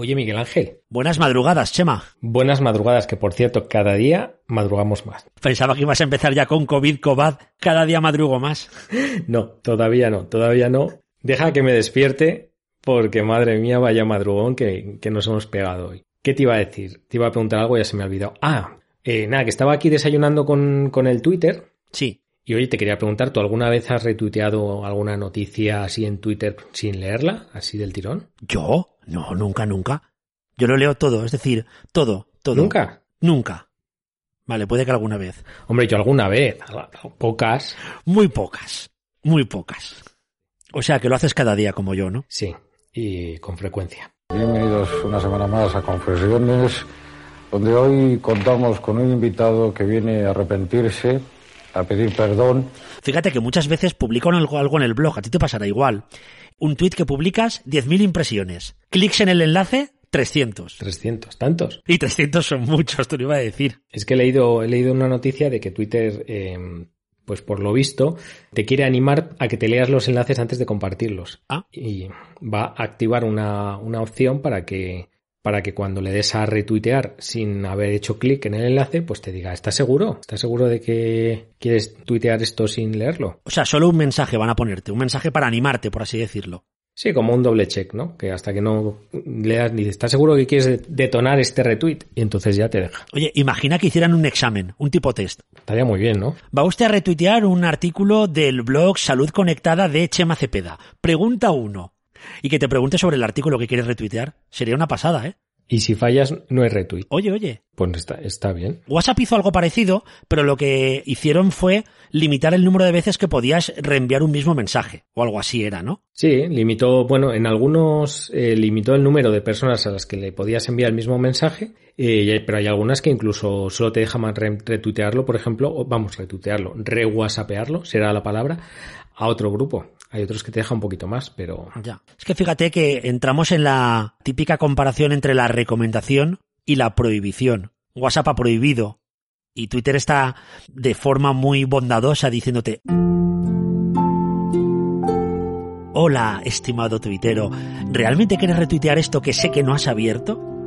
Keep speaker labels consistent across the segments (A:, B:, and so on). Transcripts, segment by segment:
A: Oye, Miguel Ángel.
B: Buenas madrugadas, Chema.
A: Buenas madrugadas, que por cierto, cada día madrugamos más.
B: Pensaba que ibas a empezar ya con COVID, COVID. Cada día madrugo más.
A: No, todavía no, todavía no. Deja que me despierte, porque madre mía, vaya madrugón que, que nos hemos pegado hoy. ¿Qué te iba a decir? Te iba a preguntar algo y ya se me ha olvidado. Ah, eh, nada, que estaba aquí desayunando con, con el Twitter.
B: Sí.
A: Y oye, te quería preguntar, ¿tú alguna vez has retuiteado alguna noticia así en Twitter sin leerla, así del tirón?
B: ¿Yo? No, nunca, nunca. Yo lo leo todo, es decir, todo, todo.
A: ¿Nunca?
B: Nunca. Vale, puede que alguna vez.
A: Hombre, yo alguna vez, pocas.
B: Muy pocas, muy pocas. O sea, que lo haces cada día como yo, ¿no?
A: Sí, y con frecuencia.
C: Bienvenidos una semana más a Confesiones, donde hoy contamos con un invitado que viene a arrepentirse, a pedir perdón.
B: Fíjate que muchas veces publico algo, algo en el blog, a ti te pasará igual un tweet que publicas, 10.000 impresiones. Clics en el enlace, 300.
A: 300, tantos.
B: Y 300 son muchos, te lo iba a decir.
A: Es que he leído, he leído una noticia de que Twitter, eh, pues por lo visto, te quiere animar a que te leas los enlaces antes de compartirlos.
B: Ah.
A: Y va a activar una, una opción para que para que cuando le des a retuitear sin haber hecho clic en el enlace, pues te diga, ¿estás seguro? ¿Estás seguro de que quieres tuitear esto sin leerlo?
B: O sea, solo un mensaje van a ponerte, un mensaje para animarte, por así decirlo.
A: Sí, como un doble check, ¿no? Que hasta que no leas, dices, ¿estás seguro que quieres detonar este retweet? Y entonces ya te deja.
B: Oye, imagina que hicieran un examen, un tipo test.
A: Estaría muy bien, ¿no?
B: Va usted a retuitear un artículo del blog Salud Conectada de Chema Cepeda. Pregunta 1 y que te pregunte sobre el artículo que quieres retuitear. Sería una pasada, ¿eh?
A: Y si fallas, no hay retweet.
B: Oye, oye.
A: Pues está, está, bien.
B: WhatsApp hizo algo parecido, pero lo que hicieron fue limitar el número de veces que podías reenviar un mismo mensaje. O algo así era, ¿no?
A: Sí, limitó, bueno, en algunos eh, limitó el número de personas a las que le podías enviar el mismo mensaje, eh, pero hay algunas que incluso solo te dejan retuitearlo, por ejemplo, o vamos, retuitearlo, re-whatsappearlo, será la palabra, a otro grupo. Hay otros que te dejan un poquito más, pero...
B: Ya. Es que fíjate que entramos en la típica comparación entre la recomendación y la prohibición. WhatsApp ha prohibido y Twitter está de forma muy bondadosa diciéndote... Hola, estimado tuitero, ¿realmente quieres retuitear esto que sé que no has abierto?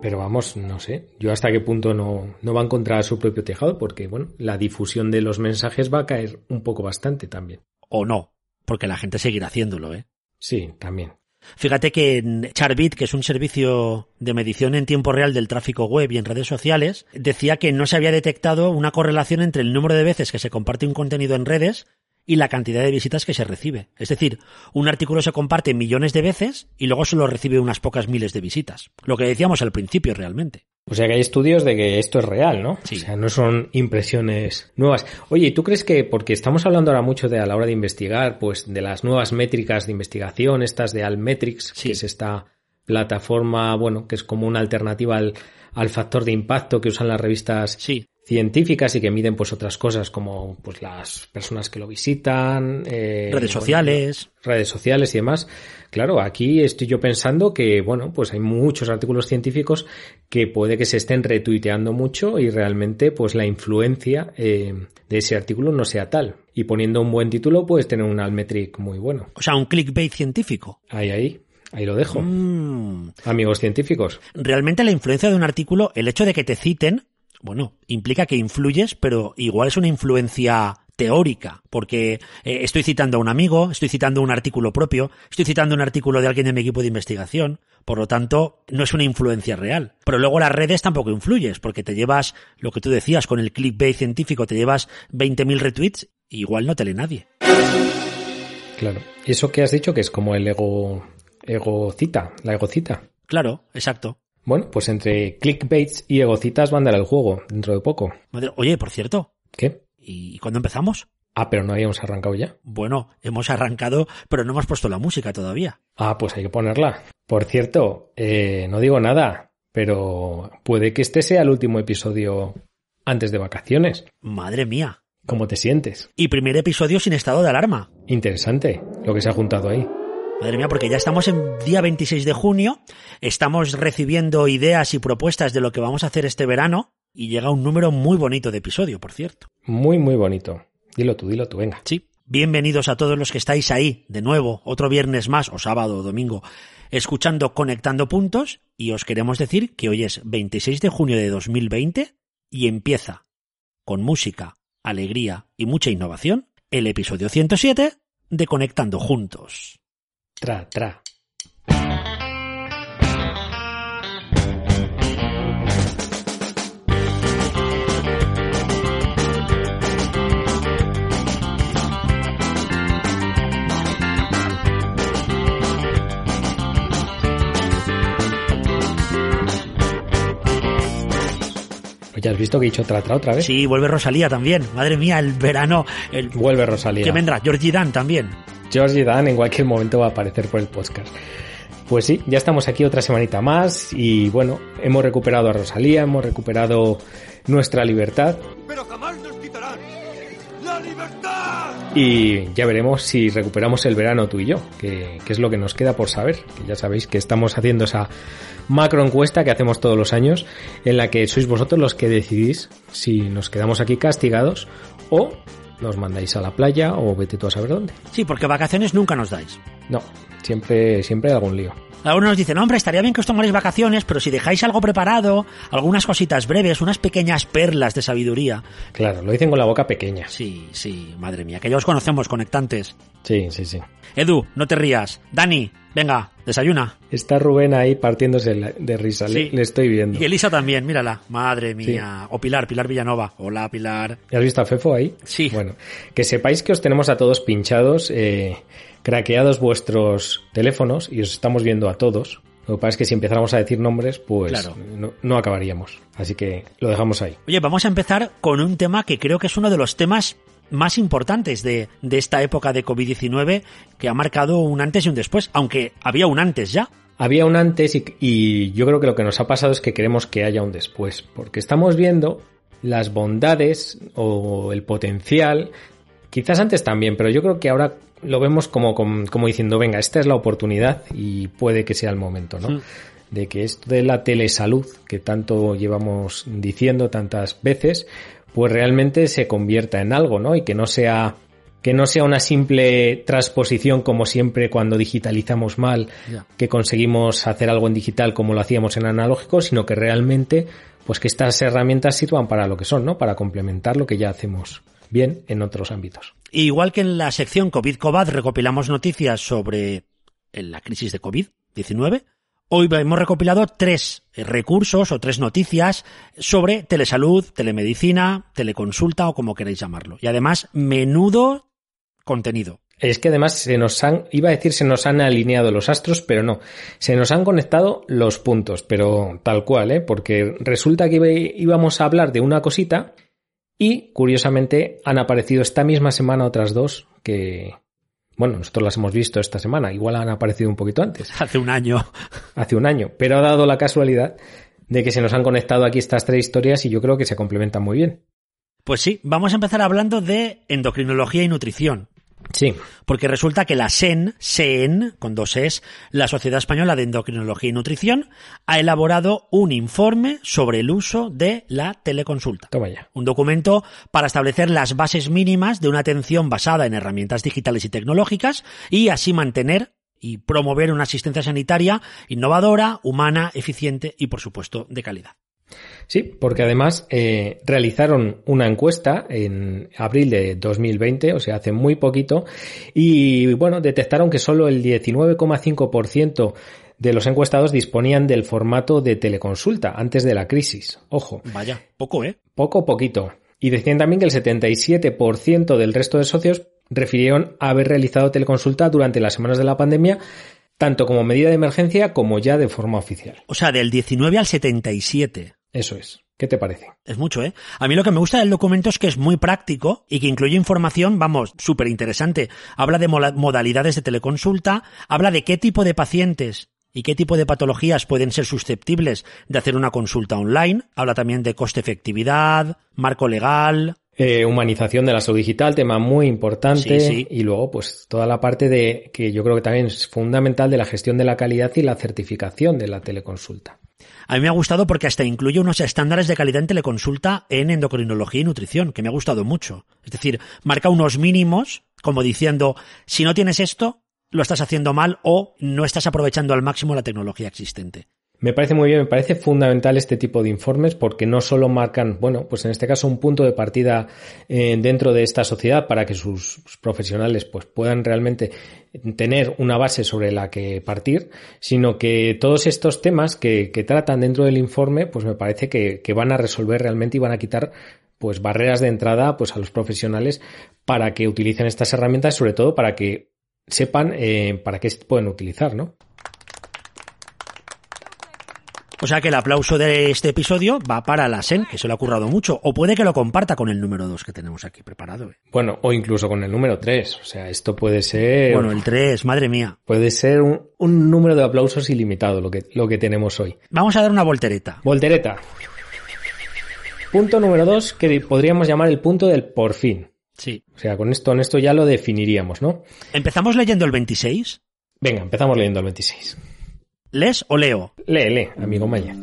A: Pero vamos, no sé, yo hasta qué punto no, no va a encontrar su propio tejado, porque bueno, la difusión de los mensajes va a caer un poco bastante también.
B: O no, porque la gente seguirá haciéndolo, ¿eh?
A: Sí, también.
B: Fíjate que en Charbit, que es un servicio de medición en tiempo real del tráfico web y en redes sociales, decía que no se había detectado una correlación entre el número de veces que se comparte un contenido en redes y la cantidad de visitas que se recibe. Es decir, un artículo se comparte millones de veces y luego solo recibe unas pocas miles de visitas. Lo que decíamos al principio realmente.
A: O sea que hay estudios de que esto es real, ¿no?
B: Sí.
A: O sea, no son impresiones nuevas. Oye, ¿y tú crees que, porque estamos hablando ahora mucho de a la hora de investigar, pues de las nuevas métricas de investigación, estas de Almetrics,
B: Sí.
A: que es esta plataforma, bueno, que es como una alternativa al, al factor de impacto que usan las revistas
B: Sí.
A: Científicas y que miden pues otras cosas como pues las personas que lo visitan, eh,
B: Redes
A: bueno,
B: sociales.
A: redes sociales y demás. Claro, aquí estoy yo pensando que, bueno, pues hay muchos artículos científicos que puede que se estén retuiteando mucho y realmente pues la influencia eh, de ese artículo no sea tal. Y poniendo un buen título puedes tener un Almetric muy bueno.
B: O sea, un clickbait científico.
A: Ahí, ahí, ahí lo dejo.
B: Mm.
A: Amigos científicos.
B: Realmente la influencia de un artículo, el hecho de que te citen, bueno, implica que influyes, pero igual es una influencia teórica, porque eh, estoy citando a un amigo, estoy citando un artículo propio, estoy citando un artículo de alguien de mi equipo de investigación, por lo tanto, no es una influencia real. Pero luego las redes tampoco influyes, porque te llevas, lo que tú decías, con el clickbait científico, te llevas 20.000 retweets, y igual no te lee nadie.
A: Claro. ¿Y eso que has dicho que es como el ego, egocita, la egocita?
B: Claro, exacto.
A: Bueno, pues entre clickbaits y egocitas van a dar el juego dentro de poco.
B: Madre- Oye, por cierto,
A: ¿Qué?
B: ¿y cuándo empezamos?
A: Ah, pero no habíamos arrancado ya.
B: Bueno, hemos arrancado, pero no hemos puesto la música todavía.
A: Ah, pues hay que ponerla. Por cierto, eh, no digo nada, pero puede que este sea el último episodio antes de vacaciones.
B: Madre mía.
A: ¿Cómo te sientes?
B: Y primer episodio sin estado de alarma.
A: Interesante lo que se ha juntado ahí.
B: Madre mía, porque ya estamos en día 26 de junio, estamos recibiendo ideas y propuestas de lo que vamos a hacer este verano y llega un número muy bonito de episodio, por cierto.
A: Muy, muy bonito. Dilo tú, dilo tú, venga.
B: Sí, Bienvenidos a todos los que estáis ahí, de nuevo, otro viernes más, o sábado o domingo, escuchando Conectando Puntos, y os queremos decir que hoy es 26 de junio de 2020 y empieza, con música, alegría y mucha innovación, el episodio 107 de Conectando Juntos.
A: Tra, tra. Ya has visto que he dicho tra, tra otra vez.
B: Sí, vuelve Rosalía también. Madre mía, el verano. El...
A: Vuelve Rosalía.
B: ¿Qué vendrá? Georgie Dan también.
A: Georgie Dan en cualquier momento va a aparecer por el podcast. Pues sí, ya estamos aquí otra semanita más y bueno, hemos recuperado a Rosalía, hemos recuperado nuestra libertad.
D: Pero jamás nos quitarán la libertad.
A: Y ya veremos si recuperamos el verano tú y yo, que, que, es lo que nos queda por saber. Que ya sabéis que estamos haciendo esa macro encuesta que hacemos todos los años, en la que sois vosotros los que decidís si nos quedamos aquí castigados o nos mandáis a la playa o vete tú a saber dónde.
B: Sí, porque vacaciones nunca nos dais.
A: No, siempre, siempre hay algún lío.
B: Algunos nos dicen, hombre, estaría bien que os tomarais vacaciones, pero si dejáis algo preparado, algunas cositas breves, unas pequeñas perlas de sabiduría.
A: Claro, lo dicen con la boca pequeña.
B: Sí, sí, madre mía, que ya os conocemos, conectantes.
A: Sí, sí, sí.
B: Edu, no te rías. Dani, venga, desayuna.
A: Está Rubén ahí partiéndose de risa, sí. le, le, estoy viendo.
B: Y Elisa también, mírala. Madre mía. Sí. O Pilar, Pilar Villanova. Hola, Pilar.
A: ¿Ya has visto a Fefo ahí?
B: Sí.
A: Bueno, que sepáis que os tenemos a todos pinchados, eh, craqueados vuestros teléfonos y os estamos viendo a todos. Lo que pasa es que si empezáramos a decir nombres, pues
B: Claro.
A: no, no acabaríamos. Así que lo dejamos ahí.
B: Oye, vamos a empezar con un tema que creo que es uno de los temas más importantes de, de esta época de COVID-19 que ha marcado un antes y un después, aunque había un antes ya.
A: Había un antes y, y yo creo que lo que nos ha pasado es que queremos que haya un después, porque estamos viendo las bondades o el potencial, quizás antes también, pero yo creo que ahora lo vemos como, como, como diciendo, venga, esta es la oportunidad y puede que sea el momento, ¿no?
B: Mm.
A: De que esto de la telesalud, que tanto llevamos diciendo tantas veces, pues realmente se convierta en algo, ¿no? Y que no sea que no sea una simple transposición como siempre cuando digitalizamos mal, que conseguimos hacer algo en digital como lo hacíamos en analógico, sino que realmente pues que estas herramientas sirvan para lo que son, ¿no? Para complementar lo que ya hacemos bien en otros ámbitos.
B: Y igual que en la sección COVID-Covad recopilamos noticias sobre la crisis de COVID-19, hoy hemos recopilado tres recursos o tres noticias sobre telesalud, telemedicina, teleconsulta o como queráis llamarlo. Y además, menudo contenido.
A: Es que además se nos han, iba a decir se nos han alineado los astros, pero no, se nos han conectado los puntos, pero tal cual, ¿eh? Porque resulta que íbamos a hablar de una cosita y curiosamente han aparecido esta misma semana otras dos que, bueno, nosotros las hemos visto esta semana, igual han aparecido un poquito antes,
B: Hace un año.
A: hace un año, pero ha dado la casualidad de que se nos han conectado aquí estas tres historias y yo creo que se complementan muy bien.
B: Pues sí, vamos a empezar hablando de endocrinología y nutrición.
A: Sí,
B: Porque resulta que la SEN, SEN, con dos es, la Sociedad Española de Endocrinología y Nutrición, ha elaborado un informe sobre el uso de la teleconsulta.
A: toma ya.
B: Un documento para establecer las bases mínimas de una atención basada en herramientas digitales y tecnológicas y así mantener y promover una asistencia sanitaria innovadora, humana, eficiente y, por supuesto, de calidad.
A: Sí, porque además eh, realizaron una encuesta en abril de 2020, o sea, hace muy poquito, y bueno, detectaron que solo el 19,5% de los encuestados disponían del formato de teleconsulta antes de la crisis. Ojo,
B: Vaya, poco, ¿eh?
A: poco poquito. Y decían también que el 77% del resto de socios refirieron haber realizado teleconsulta durante las semanas de la pandemia, tanto como medida de emergencia como ya de forma oficial.
B: O sea, del 19 al 77.
A: Eso es. ¿Qué te parece?
B: Es mucho, ¿eh? A mí lo que me gusta del documento es que es muy práctico y que incluye información, vamos, súper interesante. Habla de modalidades de teleconsulta, habla de qué tipo de pacientes y qué tipo de patologías pueden ser susceptibles de hacer una consulta online. Habla también de coste-efectividad, marco legal.
A: Eh, humanización de la salud digital, tema muy importante.
B: Sí, sí.
A: Y luego, pues, toda la parte de, que yo creo que también es fundamental de la gestión de la calidad y la certificación de la teleconsulta.
B: A mí me ha gustado porque hasta incluye unos estándares de calidad en teleconsulta en endocrinología y nutrición, que me ha gustado mucho. Es decir, marca unos mínimos como diciendo, si no tienes esto, lo estás haciendo mal o no estás aprovechando al máximo la tecnología existente.
A: Me parece muy bien, me parece fundamental este tipo de informes porque no solo marcan, bueno, pues en este caso un punto de partida eh, dentro de esta sociedad para que sus, profesionales pues puedan realmente tener una base sobre la que partir, sino que todos estos temas que, que tratan dentro del informe, pues me parece que, que van a resolver realmente y van a quitar pues barreras de entrada pues a los profesionales para que utilicen estas herramientas, sobre todo para que sepan eh, para qué se pueden utilizar, ¿no?
B: O sea que el aplauso de este episodio va para la SEN, que se lo ha currado mucho. O puede que lo comparta con el número 2 que tenemos aquí preparado. ¿eh?
A: Bueno, o incluso con el número 3. O sea, esto puede ser...
B: Bueno, el 3, madre mía.
A: Puede ser un, un número de aplausos ilimitado lo que, lo que tenemos hoy.
B: Vamos a dar una voltereta.
A: Voltereta. Punto número 2 que podríamos llamar el punto del por fin.
B: Sí.
A: O sea, con esto, con esto ya lo definiríamos, ¿no?
B: ¿Empezamos leyendo el 26?
A: Venga, empezamos leyendo el 26.
B: ¿Les o leo?
A: Lee, lee, amigo Maya.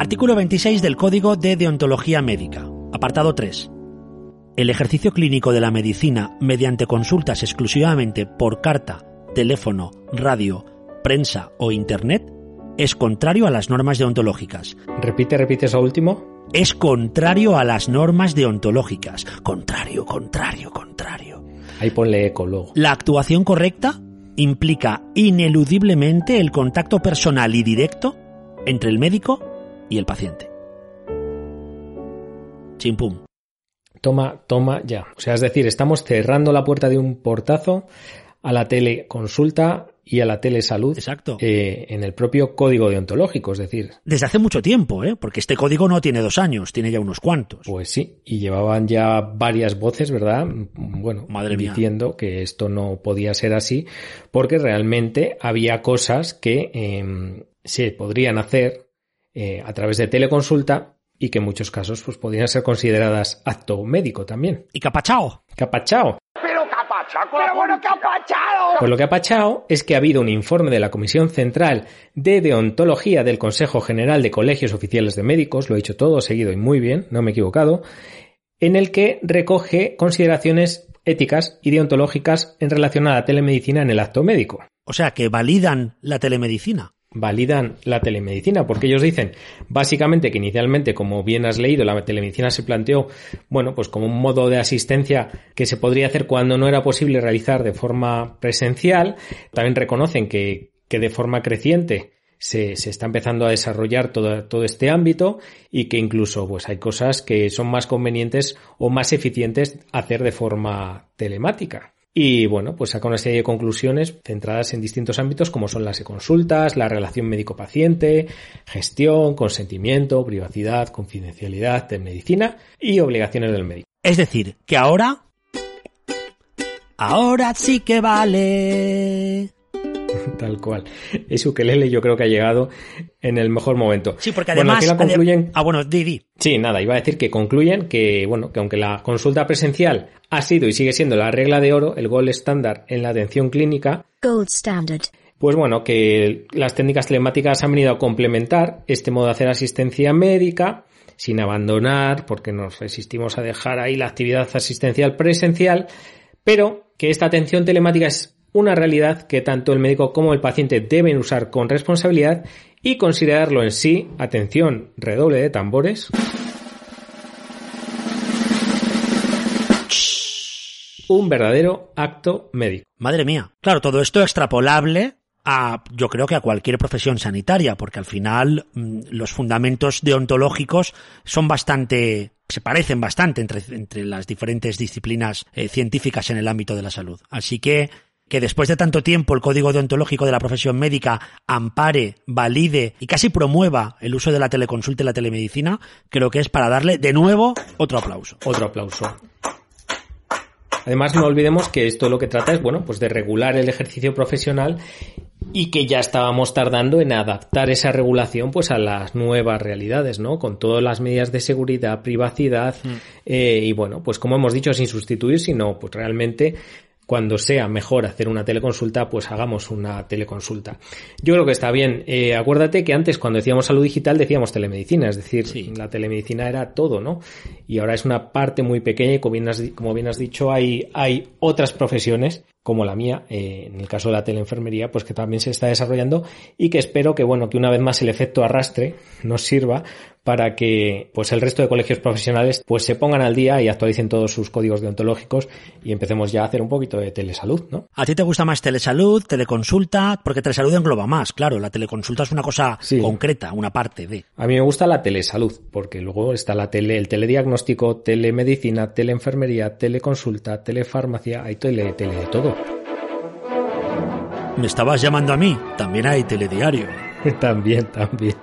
B: Artículo 26 del Código de Deontología Médica. Apartado 3. El ejercicio clínico de la medicina mediante consultas exclusivamente por carta, teléfono, radio, prensa o internet es contrario a las normas deontológicas.
A: Repite, repite eso último.
B: Es contrario a las normas deontológicas. Contrario, contrario, contrario.
A: Ahí ponle eco luego.
B: La actuación correcta implica ineludiblemente el contacto personal y directo entre el médico y el paciente. Chimpum.
A: Toma, toma ya. O sea, es decir, estamos cerrando la puerta de un portazo a la teleconsulta y a la telesalud
B: Exacto.
A: eh, en el propio código deontológico, es decir,
B: Desde hace mucho tiempo, ¿eh? Porque este código no tiene dos años, tiene ya unos cuantos.
A: pues sí, y llevaban ya varias voces, ¿verdad? Bueno,
B: Madre mía.
A: diciendo que esto no podía ser así, porque realmente había cosas que eh, se podrían hacer eh, a través de teleconsulta y que en muchos casos pues podrían ser consideradas acto médico también.
B: Y capachao.
A: Capachao.
D: Pero capachaco. Pero bueno, capachado.
A: Pues lo que ha pachado es que ha habido un informe de la Comisión Central de Deontología del Consejo General de Colegios Oficiales de Médicos, lo he dicho todo seguido y muy bien, no me he equivocado, en el que recoge consideraciones éticas y deontológicas en relación a la telemedicina en el acto médico.
B: O sea, que validan la telemedicina.
A: Validan la telemedicina, porque ellos dicen básicamente que inicialmente, como bien has leído, la telemedicina se planteó, bueno, pues como un modo de asistencia que se podría hacer cuando no era posible realizar de forma presencial. También reconocen que, que de forma creciente se, se, está empezando a desarrollar todo, todo, este ámbito y que incluso pues hay cosas que son más convenientes o más eficientes hacer de forma telemática. Y bueno, pues saca una serie de conclusiones centradas en distintos ámbitos como son las consultas, la relación médico-paciente, gestión, consentimiento, privacidad, confidencialidad de medicina y obligaciones del médico.
B: Es decir, que ahora... Ahora sí que vale.
A: Tal cual. Ese ukelele yo creo que ha llegado en el mejor momento.
B: Sí, porque además...
A: Bueno, concluyen...
B: Ah, bueno, Didi.
A: Sí, nada, iba a decir que concluyen que, bueno, que aunque la consulta presencial ha sido y sigue siendo la regla de oro, el gold estándar en la atención clínica,
E: Gold standard.
A: pues bueno, que las técnicas telemáticas han venido a complementar este modo de hacer asistencia médica sin abandonar, porque nos resistimos a dejar ahí la actividad asistencial presencial, pero que esta atención telemática es una realidad que tanto el médico como el paciente deben usar con responsabilidad y considerarlo en sí, atención, redoble de tambores, un verdadero acto médico.
B: Madre mía. Claro, todo esto extrapolable a, yo creo que a cualquier profesión sanitaria, porque al final mmm, los fundamentos deontológicos son bastante, se parecen bastante entre, entre las diferentes disciplinas eh, científicas en el ámbito de la salud. Así que, que después de tanto tiempo el código deontológico de la profesión médica ampare, valide y casi promueva el uso de la teleconsulta y la telemedicina, creo que es para darle de nuevo otro aplauso.
A: Otro aplauso. Además, no olvidemos que esto lo que trata es, bueno, pues de regular el ejercicio profesional y que ya estábamos tardando en adaptar esa regulación pues a las nuevas realidades, ¿no? Con todas las medidas de seguridad, privacidad mm. eh, y bueno, pues como hemos dicho, sin sustituir, sino pues realmente cuando sea mejor hacer una teleconsulta, pues hagamos una teleconsulta. Yo creo que está bien. Eh, acuérdate que antes cuando decíamos salud digital decíamos telemedicina, es decir, la telemedicina era todo, ¿no? Y ahora es una parte muy pequeña y como bien has, como bien has dicho, hay, hay otras profesiones como la mía, eh, en el caso de la teleenfermería, pues que también se está desarrollando y que espero que, bueno, que una vez más el efecto arrastre nos sirva para que, pues el resto de colegios profesionales, pues se pongan al día y actualicen todos sus códigos deontológicos y empecemos ya a hacer un poquito de telesalud, ¿no?
B: ¿A ti te gusta más telesalud, teleconsulta? Porque telesalud engloba más, claro, la teleconsulta es una cosa concreta, una parte de.
A: A mí me gusta la telesalud, porque luego está la tele, el telediagnóstico, telemedicina, teleenfermería, teleconsulta, telefarmacia, hay tele, tele de todo.
B: Me estabas llamando a mí, también hay telediario.
A: también, también.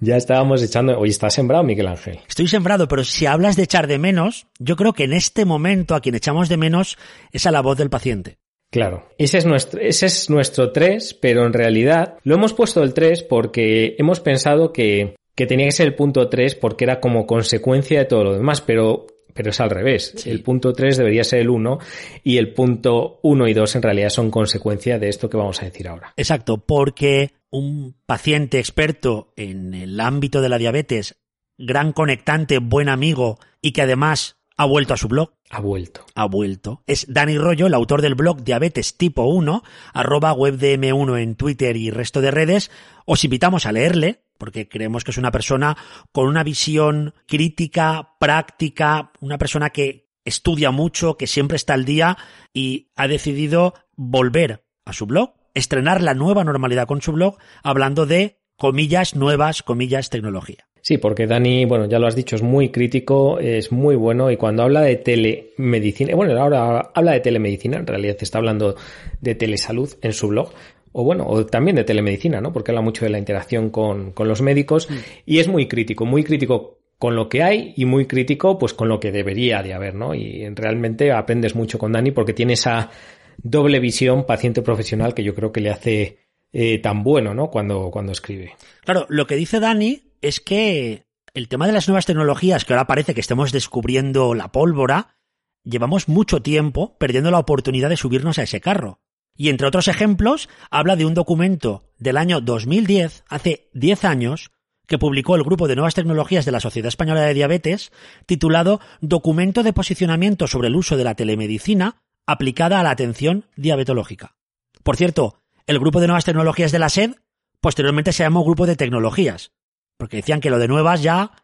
A: Ya estábamos echando. Oye, ¿estás sembrado, Miguel Ángel?
B: Estoy sembrado, pero si hablas de echar de menos, yo creo que en este momento a quien echamos de menos es a la voz del paciente.
A: Claro, ese es nuestro, ese es nuestro 3, pero en realidad lo hemos puesto el 3 porque hemos pensado que, que tenía que ser el punto 3 porque era como consecuencia de todo lo demás, pero pero es al revés. El punto 3 debería ser el 1 y el punto 1 y 2 en realidad son consecuencia de esto que vamos a decir ahora.
B: Exacto, porque un paciente experto en el ámbito de la diabetes, gran conectante, buen amigo y que además ha vuelto a su blog.
A: Ha vuelto.
B: Ha vuelto. Es Dani Rollo, el autor del blog Diabetes Tipo 1, arroba webdm1 en Twitter y resto de redes. Os invitamos a leerle, porque creemos que es una persona con una visión crítica, práctica, una persona que estudia mucho, que siempre está al día y ha decidido volver a su blog, estrenar la nueva normalidad con su blog, hablando de comillas nuevas, comillas tecnología.
A: Sí, porque Dani, bueno, ya lo has dicho, es muy crítico, es muy bueno y cuando habla de telemedicina, bueno, ahora habla de telemedicina, en realidad está hablando de telesalud en su blog, o bueno, o también de telemedicina, ¿no? Porque habla mucho de la interacción con, con los médicos mm. y es muy crítico, muy crítico con lo que hay y muy crítico pues con lo que debería de haber, ¿no? Y realmente aprendes mucho con Dani porque tiene esa doble visión paciente profesional que yo creo que le hace eh, tan bueno, ¿no? Cuando, cuando escribe.
B: Claro, lo que dice Dani es que el tema de las nuevas tecnologías, que ahora parece que estemos descubriendo la pólvora, llevamos mucho tiempo perdiendo la oportunidad de subirnos a ese carro. Y entre otros ejemplos, habla de un documento del año 2010, hace 10 años, que publicó el Grupo de Nuevas Tecnologías de la Sociedad Española de Diabetes, titulado Documento de posicionamiento sobre el uso de la telemedicina aplicada a la atención diabetológica. Por cierto, el Grupo de Nuevas Tecnologías de la SED posteriormente se llamó Grupo de Tecnologías, porque decían que lo de nuevas ya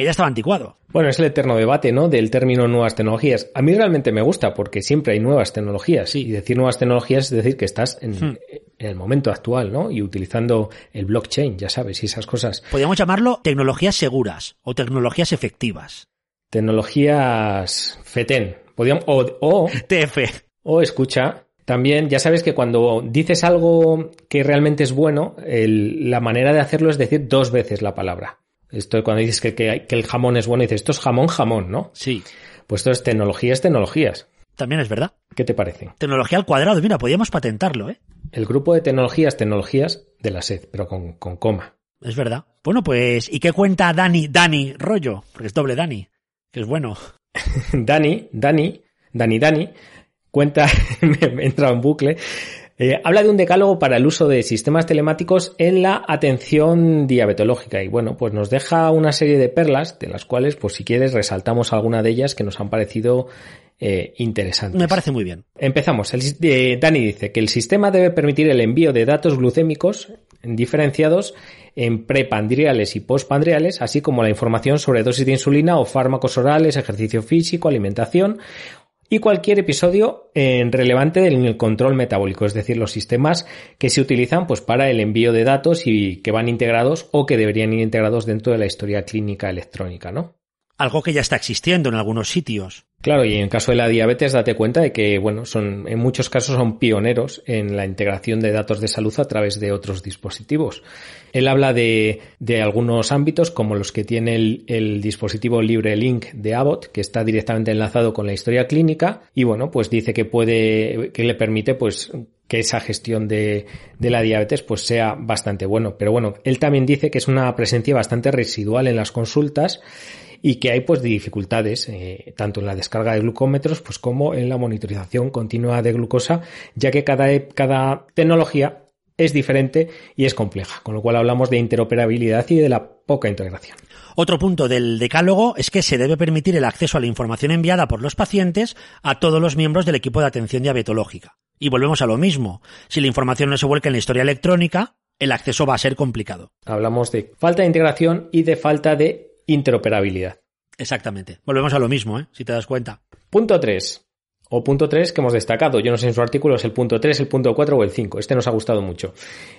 B: que ya estaba anticuado.
A: Bueno, es el eterno debate, ¿no? Del término nuevas tecnologías. A mí realmente me gusta porque siempre hay nuevas tecnologías. Y decir nuevas tecnologías es decir que estás en, hmm. en, el momento actual, ¿no? Y utilizando el blockchain, ya sabes, y esas cosas.
B: Podríamos llamarlo tecnologías seguras o tecnologías efectivas.
A: Tecnologías FETEN. Podríamos, o, o
B: TF.
A: O escucha, también ya sabes que cuando dices algo que realmente es bueno, la manera de hacerlo es decir dos veces la palabra. Esto cuando dices que, que, el jamón es bueno, dices esto es jamón, jamón, ¿no?
B: Sí.
A: Pues esto es tecnologías, tecnologías.
B: También es verdad.
A: ¿Qué te parece?
B: Tecnología al cuadrado, mira, podríamos patentarlo, ¿eh?
A: El grupo de tecnologías, tecnologías de la SED, pero con, con coma.
B: Es verdad. Bueno, pues, ¿y qué cuenta Dani, Dani Rollo? Porque es doble Dani, que es bueno.
A: Dani, Dani, Dani, Dani, cuenta, me, he entrado en bucle, eh, habla de un decálogo para el uso de sistemas telemáticos en la atención diabetológica y bueno, pues nos deja una serie de perlas de las cuales, pues si quieres, resaltamos alguna de ellas que nos han parecido eh, interesantes.
B: Me parece muy bien.
A: Empezamos. El, eh, Dani dice que el sistema debe permitir el envío de datos glucémicos diferenciados en prepandriales y postpandriales, así como la información sobre dosis de insulina o fármacos orales, ejercicio físico, alimentación y cualquier episodio eh, relevante en el control metabólico, es decir, los sistemas que se utilizan pues, para el envío de datos y que van integrados o que deberían ir integrados dentro de la historia clínica electrónica, ¿no?
B: Algo que ya está existiendo en algunos sitios.
A: Claro, y en caso de la diabetes, date cuenta de que, bueno, son, en muchos casos son pioneros en la integración de datos de salud a través de otros dispositivos. Él habla de, de algunos ámbitos como los que tiene el, el dispositivo LibreLink de Abbott, que está directamente enlazado con la historia clínica, y bueno, pues dice que puede, que le permite, pues, que esa gestión de, de, la diabetes pues sea bastante bueno. Pero bueno, él también dice que es una presencia bastante residual en las consultas y que hay pues dificultades eh, tanto en la descarga de glucómetros pues como en la monitorización continua de glucosa, ya que cada, cada tecnología es diferente y es compleja, con lo cual hablamos de interoperabilidad y de la poca integración.
B: Otro punto del decálogo es que se debe permitir el acceso a la información enviada por los pacientes a todos los miembros del equipo de atención diabetológica. Y volvemos a lo mismo. Si la información no se vuelca en la historia electrónica, el acceso va a ser complicado.
A: Hablamos de falta de integración y de falta de interoperabilidad.
B: Exactamente. Volvemos a lo mismo, ¿eh? si te das cuenta.
A: Punto 3 o punto 3 que hemos destacado. Yo no sé en su artículo es el punto 3, el punto 4 o el 5. Este nos ha gustado mucho.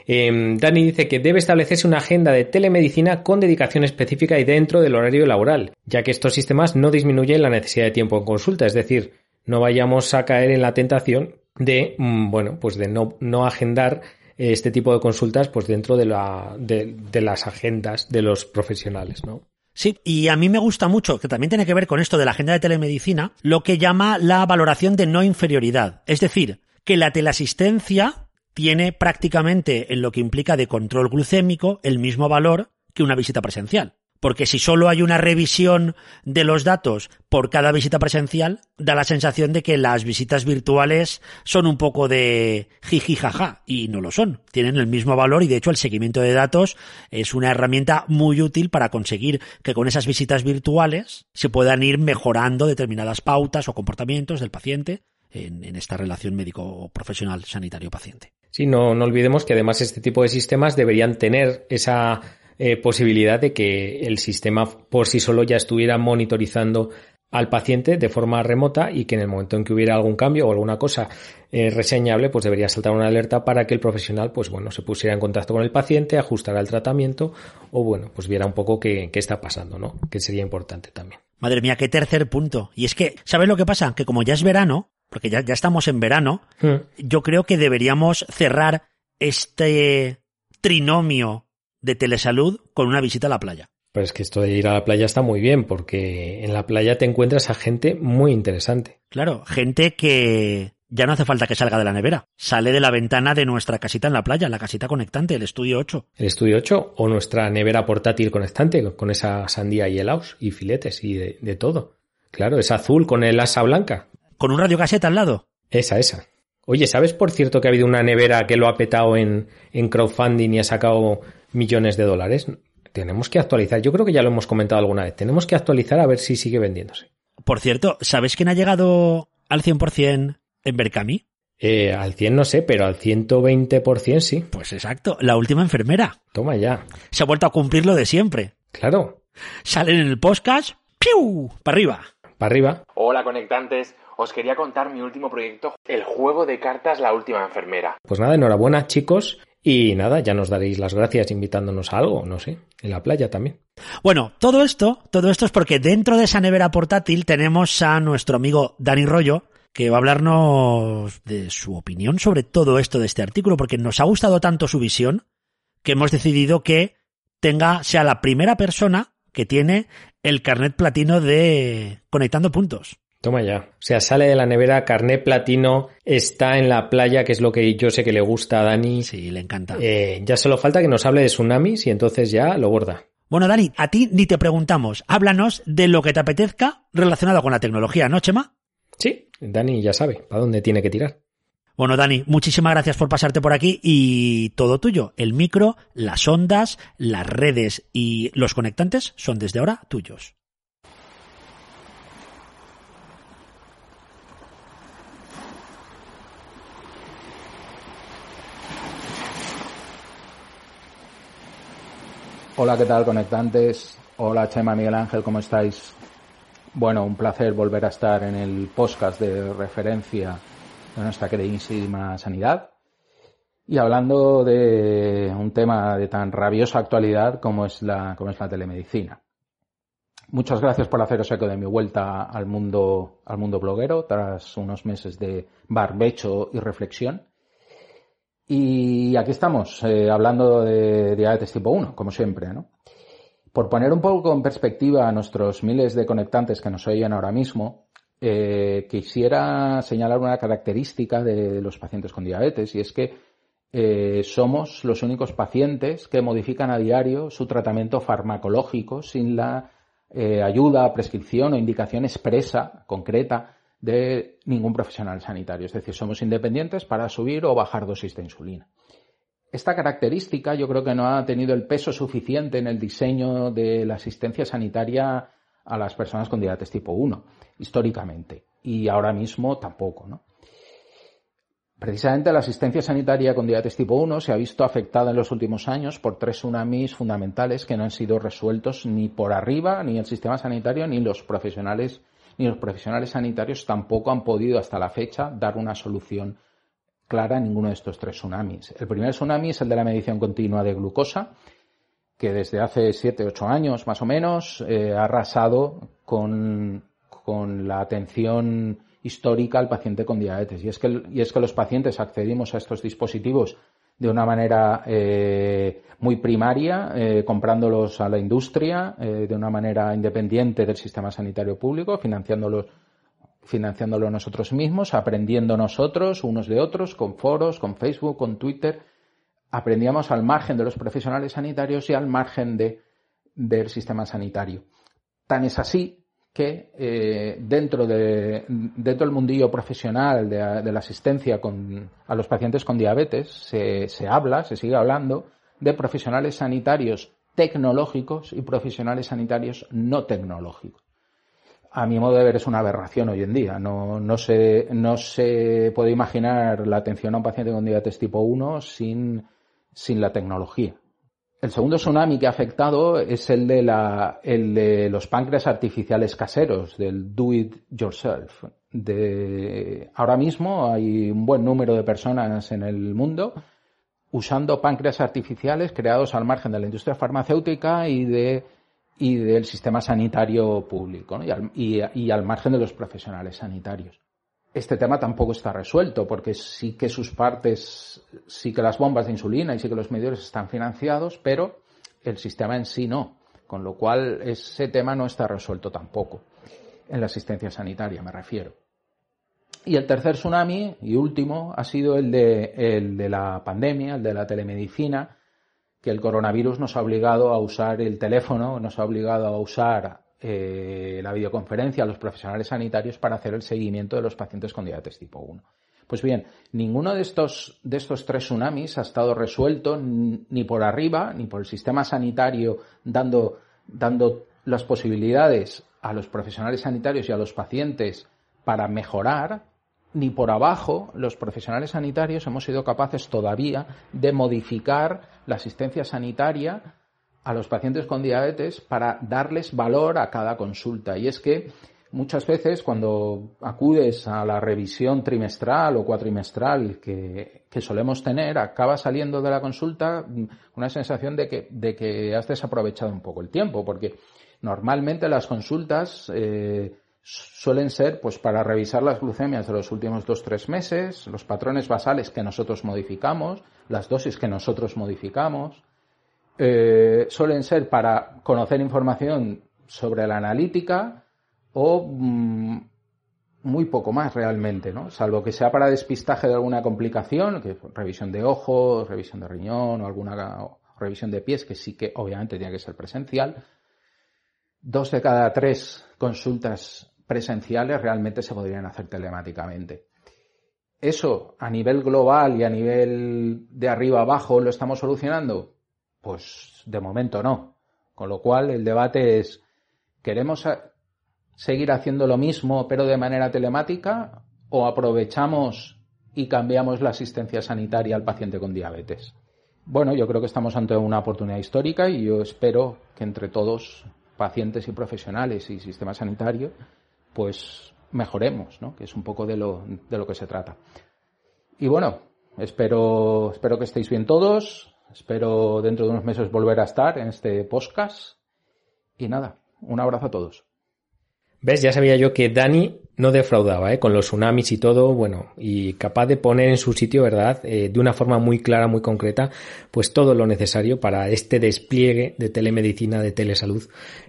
A: Eh, Dani dice que debe establecerse una agenda de telemedicina con dedicación específica y dentro del horario laboral, ya que estos sistemas no disminuyen la necesidad de tiempo en consulta. Es decir, no vayamos a caer en la tentación de, mm, bueno, pues de no, no agendar este tipo de consultas pues dentro de, la, de, de las agendas de los profesionales, ¿no?
B: Sí, y a mí me gusta mucho, que también tiene que ver con esto de la agenda de telemedicina, lo que llama la valoración de no inferioridad. Es decir, que la teleasistencia tiene prácticamente en lo que implica de control glucémico el mismo valor que una visita presencial. Porque si solo hay una revisión de los datos por cada visita presencial, da la sensación de que las visitas virtuales son un poco de jiji jaja, y no lo son. Tienen el mismo valor y de hecho el seguimiento de datos es una herramienta muy útil para conseguir que con esas visitas virtuales se puedan ir mejorando determinadas pautas o comportamientos del paciente en, esta relación médico-profesional sanitario-paciente.
A: Sí, no, no olvidemos que además este tipo de sistemas deberían tener esa eh, posibilidad de que el sistema por sí solo ya estuviera monitorizando al paciente de forma remota y que en el momento en que hubiera algún cambio o alguna cosa eh, reseñable, pues debería saltar una alerta para que el profesional, pues bueno, se pusiera en contacto con el paciente, ajustara el tratamiento o bueno, pues viera un poco qué, qué está pasando, ¿no? Que sería importante también.
B: Madre mía, qué tercer punto. Y es que, ¿sabes lo que pasa? Que como ya es verano, porque ya, ya estamos en verano,
A: Hmm.
B: yo creo que deberíamos cerrar este trinomio de telesalud con una visita a la playa.
A: Pero es que esto de ir a la playa está muy bien, porque en la playa te encuentras a gente muy interesante.
B: Claro, gente que ya no hace falta que salga de la nevera. Sale de la ventana de nuestra casita en la playa, la casita conectante, el estudio 8.
A: El estudio 8 o nuestra nevera portátil conectante con esa sandía y helados y filetes y de, de todo. Claro, es azul con el asa blanca.
B: Con un radiocaseta al lado.
A: Esa, esa. Oye, ¿sabes por cierto que ha habido una nevera que lo ha petado en, en crowdfunding y ha sacado millones de dólares? Tenemos que actualizar. Yo creo que ya lo hemos comentado alguna vez. Tenemos que actualizar a ver si sigue vendiéndose.
B: Por cierto, ¿sabes quién ha llegado al 100% en Berkami?
A: Eh, al 100 no sé, pero al 120% sí.
B: Pues exacto, la última enfermera.
A: Toma ya.
B: Se ha vuelto a cumplir lo de siempre.
A: Claro.
B: Salen en el podcast, ¡piu! Para arriba.
A: Para arriba.
E: Hola conectantes, os quería contar mi último proyecto, el juego de cartas La Última Enfermera.
A: Pues nada, enhorabuena chicos. Y nada, ya nos daréis las gracias invitándonos a algo, no sé, en la playa también.
B: Bueno, todo esto, todo esto es porque dentro de esa nevera portátil tenemos a nuestro amigo Dani Rollo, que va a hablarnos de su opinión sobre todo esto de este artículo, porque nos ha gustado tanto su visión que hemos decidido que tenga, sea la primera persona que tiene el carnet platino de Conectando Puntos.
A: Toma ya. O sea, sale de la nevera, carné platino, está en la playa, que es lo que yo sé que le gusta a Dani.
B: Sí, le encanta.
A: Eh, ya solo falta que nos hable de tsunamis y entonces ya lo borda.
B: Bueno, Dani, a ti ni te preguntamos. Háblanos de lo que te apetezca relacionado con la tecnología, ¿no, Chema?
A: Sí, Dani ya sabe para dónde tiene que tirar.
B: Bueno, Dani, muchísimas gracias por pasarte por aquí y todo tuyo. El micro, las ondas, las redes y los conectantes son desde ahora tuyos.
F: Hola, ¿qué tal, conectantes? Hola, Chema, Miguel Ángel, ¿cómo estáis? Bueno, un placer volver a estar en el podcast de referencia de nuestra queridísima sanidad. Y hablando de un tema de tan rabiosa actualidad como es la, como es la telemedicina. Muchas gracias por haceros eco de mi vuelta al mundo, al mundo bloguero tras unos meses de barbecho y reflexión. Y aquí estamos, eh, hablando de diabetes tipo 1, como siempre, ¿no? Por poner un poco en perspectiva a nuestros miles de conectantes que nos oyen ahora mismo, eh, quisiera señalar una característica de los pacientes con diabetes y es que eh, somos los únicos pacientes que modifican a diario su tratamiento farmacológico sin la ayuda, prescripción o indicación expresa, concreta, de ningún profesional sanitario. Es decir, somos independientes para subir o bajar dosis de insulina. Esta característica yo creo que no ha tenido el peso suficiente en el diseño de la asistencia sanitaria a las personas con diabetes tipo 1, históricamente. Y ahora mismo tampoco. Precisamente la asistencia sanitaria con diabetes tipo 1 se ha visto afectada en los últimos años por tres tsunamis fundamentales que no han sido resueltos ni por arriba, ni el sistema sanitario, ni los profesionales, ni los profesionales sanitarios tampoco han podido hasta la fecha dar una solución clara a ninguno de estos tres tsunamis. El primer tsunami es el de la medición continua de glucosa, que desde hace siete, ocho años más o menos eh, ha arrasado con, con la atención histórica al paciente con diabetes. Y es que, y es que los pacientes accedimos a estos dispositivos de una manera eh, muy primaria, eh, comprándolos a la industria, eh, de una manera independiente del sistema sanitario público, financiándolos financiándolo nosotros mismos, aprendiendo nosotros unos de otros, con foros, con Facebook, con Twitter, aprendíamos al margen de los profesionales sanitarios y al margen de, del sistema sanitario. Tan es así que eh, dentro, de, dentro del mundillo profesional de, la asistencia con, a los pacientes con diabetes se, se habla, se sigue hablando de profesionales sanitarios tecnológicos y profesionales sanitarios no tecnológicos. A mi modo de ver es una aberración hoy en día. No, no, se, no se puede imaginar la atención a un paciente con diabetes tipo 1 sin, sin la tecnología. El segundo tsunami que ha afectado es el de, la, el de los páncreas artificiales caseros, del do it yourself. De, ahora mismo hay un buen número de personas en el mundo usando páncreas artificiales creados al margen de la industria farmacéutica y, de, y del sistema sanitario público y al margen de los profesionales sanitarios este tema tampoco está resuelto, porque sí que sus partes, sí que las bombas de insulina y sí que los medidores están financiados, pero el sistema en sí no. Con lo cual, ese tema no está resuelto tampoco. En la asistencia sanitaria, me refiero. Y el tercer tsunami, y último, ha sido el de, el de la pandemia, el de la telemedicina, que el coronavirus nos ha obligado a usar el teléfono, nos ha obligado a usar eh, la videoconferencia a los profesionales sanitarios para hacer el seguimiento de los pacientes con diabetes tipo 1. Pues bien, ninguno de estos, de estos tres tsunamis ha estado resuelto ni por arriba, ni por el sistema sanitario dando, dando las posibilidades a los profesionales sanitarios y a los pacientes para mejorar, ni por abajo los profesionales sanitarios hemos sido capaces todavía de modificar la asistencia sanitaria a los pacientes con diabetes para darles valor a cada consulta. Y es que muchas veces cuando acudes a la revisión trimestral o cuatrimestral que, solemos tener, acaba saliendo de la consulta una sensación de que, de que has desaprovechado un poco el tiempo, porque normalmente las consultas eh, suelen ser pues para revisar las glucemias de los últimos dos tres meses, los patrones basales que nosotros modificamos, las dosis que nosotros modificamos, eh, suelen ser para conocer información sobre la analítica o mm, muy poco más realmente, ¿no? Salvo que sea para despistaje de alguna complicación, que revisión de ojos, revisión de riñón o alguna revisión de pies, que sí que obviamente tiene que ser presencial. Dos de cada tres consultas presenciales realmente se podrían hacer telemáticamente. Eso a nivel global y a nivel de arriba abajo lo estamos solucionando. Pues de momento no. Con lo cual el debate es, ¿queremos seguir haciendo lo mismo pero de manera telemática o aprovechamos y cambiamos la asistencia sanitaria al paciente con diabetes? Bueno, yo creo que estamos ante una oportunidad histórica y yo espero que entre todos, pacientes y profesionales y sistema sanitario, pues mejoremos, ¿no? Que es un poco de lo, de lo que se trata. Y bueno, espero, espero que estéis bien todos. Espero dentro de unos meses volver a estar en este podcast. Y nada, un abrazo a todos.
A: ¿Ves? Ya sabía yo que Dani no defraudaba, ¿eh? Con los tsunamis y todo, bueno, y capaz de poner en su sitio, ¿verdad? Eh, de una forma muy clara, muy concreta, pues todo lo necesario para este despliegue de telemedicina, de telesalud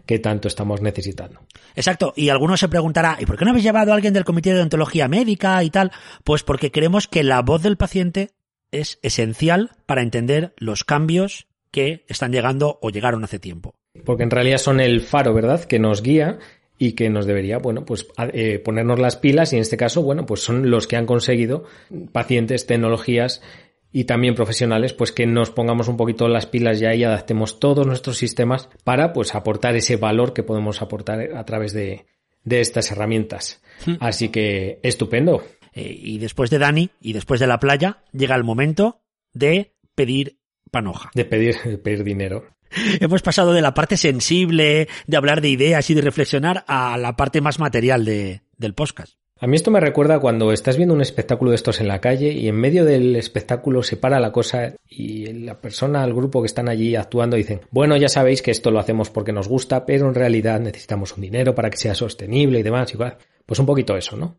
A: que tanto estamos necesitando.
B: Exacto. Y alguno se preguntará, ¿y por qué no habéis llevado a alguien del Comité de Odontología Médica y tal? Pues porque creemos que la voz del paciente es esencial para entender los cambios que están llegando o llegaron hace tiempo.
A: Porque en realidad son el faro, ¿verdad?, que nos guía y que nos debería, bueno, pues eh, ponernos las pilas y en este caso, bueno, pues son los que han conseguido pacientes, tecnologías y también profesionales, pues que nos pongamos un poquito las pilas ya y adaptemos todos nuestros sistemas para pues aportar ese valor que podemos aportar a través de, de estas herramientas.
B: Hmm.
A: Así que estupendo.
B: Eh, y después de Dani y después de la playa, llega el momento de pedir panoja.
A: De pedir, de pedir dinero.
B: Hemos pasado de la parte sensible, de hablar de ideas y de reflexionar, a la parte más material de, del podcast.
A: A mí esto me recuerda cuando estás viendo un espectáculo de estos en la calle y en medio del espectáculo se para la cosa y la persona, el grupo que están allí actuando dicen, bueno, ya sabéis que esto lo hacemos porque nos gusta, pero en realidad necesitamos un dinero para que sea sostenible y demás. Igual. Pues un poquito eso, ¿no?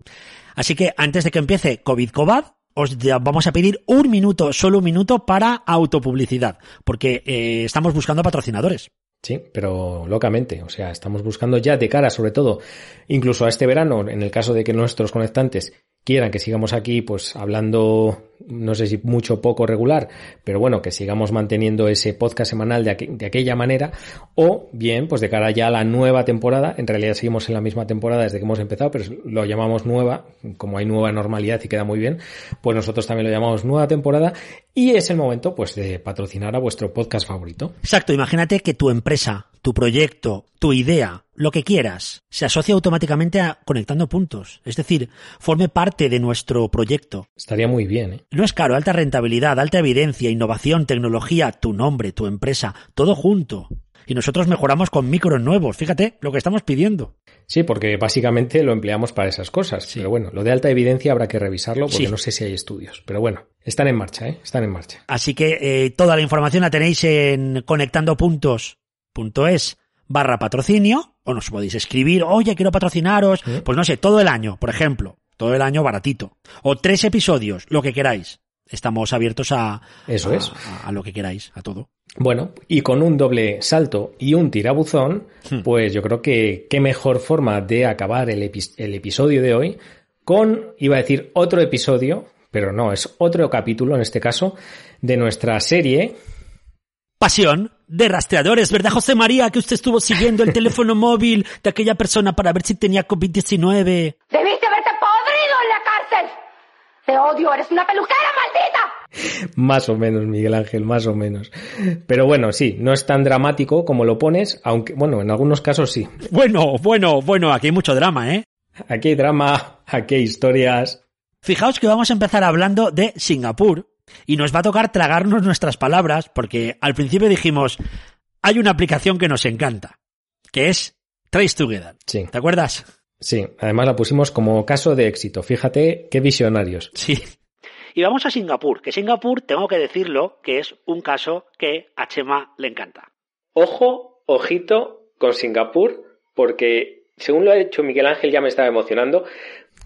B: Así que antes de que empiece COVID Covad, os vamos a pedir un minuto, solo un minuto para autopublicidad, porque eh, estamos buscando patrocinadores.
A: Sí, pero locamente. O sea, estamos buscando ya de cara, sobre todo, incluso a este verano, en el caso de que nuestros conectantes quieran que sigamos aquí, pues hablando, no sé si mucho poco regular, pero bueno, que sigamos manteniendo ese podcast semanal de, de, aquella manera, o bien, pues de cara ya a la nueva temporada, en realidad seguimos en la misma temporada desde que hemos empezado, pero lo llamamos nueva, como hay nueva normalidad y queda muy bien, pues nosotros también lo llamamos nueva temporada, y es el momento, pues, de patrocinar a vuestro podcast favorito.
B: Exacto, imagínate que tu empresa, tu proyecto, tu idea, lo que quieras, se asocia automáticamente a conectando puntos. Es decir, forme parte de nuestro proyecto.
A: Estaría muy bien, ¿eh?
B: No es caro, alta rentabilidad, alta evidencia, innovación, tecnología, tu nombre, tu empresa, todo junto. Y nosotros mejoramos con micros nuevos. Fíjate lo que estamos pidiendo.
A: Sí, porque básicamente lo empleamos para esas cosas. Sí. Pero bueno, lo de alta evidencia habrá que revisarlo porque sí. no sé si hay estudios. Pero bueno, están en marcha, ¿eh? Están en marcha.
B: Así que eh, toda la información la tenéis en conectandopuntos.es barra patrocinio o nos podéis escribir, oye, quiero patrocinaros, pues no sé, todo el año, por ejemplo, todo el año baratito. O tres episodios, lo que queráis. Estamos abiertos a,
A: Eso es.
B: a, lo que queráis, a todo.
A: Bueno, y con un doble salto y un tirabuzón, hmm. pues yo creo que qué mejor forma de acabar el, epi el, episodio de hoy con, iba a decir, otro episodio, pero no, es otro capítulo en este caso, de nuestra serie.
B: Pasión de rastreadores, ¿verdad, José María? Que usted estuvo siguiendo el teléfono móvil de aquella persona para ver si tenía COVID-19.
G: Debiste haberte podrido en la cárcel. Te odio, eres una peluquera maldita.
A: Más o menos, Miguel Ángel, más o menos. Pero bueno, sí, no es tan dramático como lo pones, aunque, bueno, en algunos casos sí.
B: Bueno, bueno, bueno, aquí hay mucho drama, ¿eh?
A: Aquí hay drama, aquí hay historias.
B: Fijaos que vamos a empezar hablando de Singapur y nos va a tocar tragarnos nuestras palabras porque al principio dijimos, hay una aplicación que nos encanta, que es Trace Together.
A: Sí.
B: ¿Te acuerdas?
A: Sí, además la pusimos como caso de éxito. Fíjate qué visionarios.
B: Sí. Y vamos a Singapur, que Singapur, tengo que decirlo, que es un caso que a Chema le encanta.
A: Ojo, ojito con Singapur, porque según lo ha hecho Miguel Ángel ya me estaba emocionando.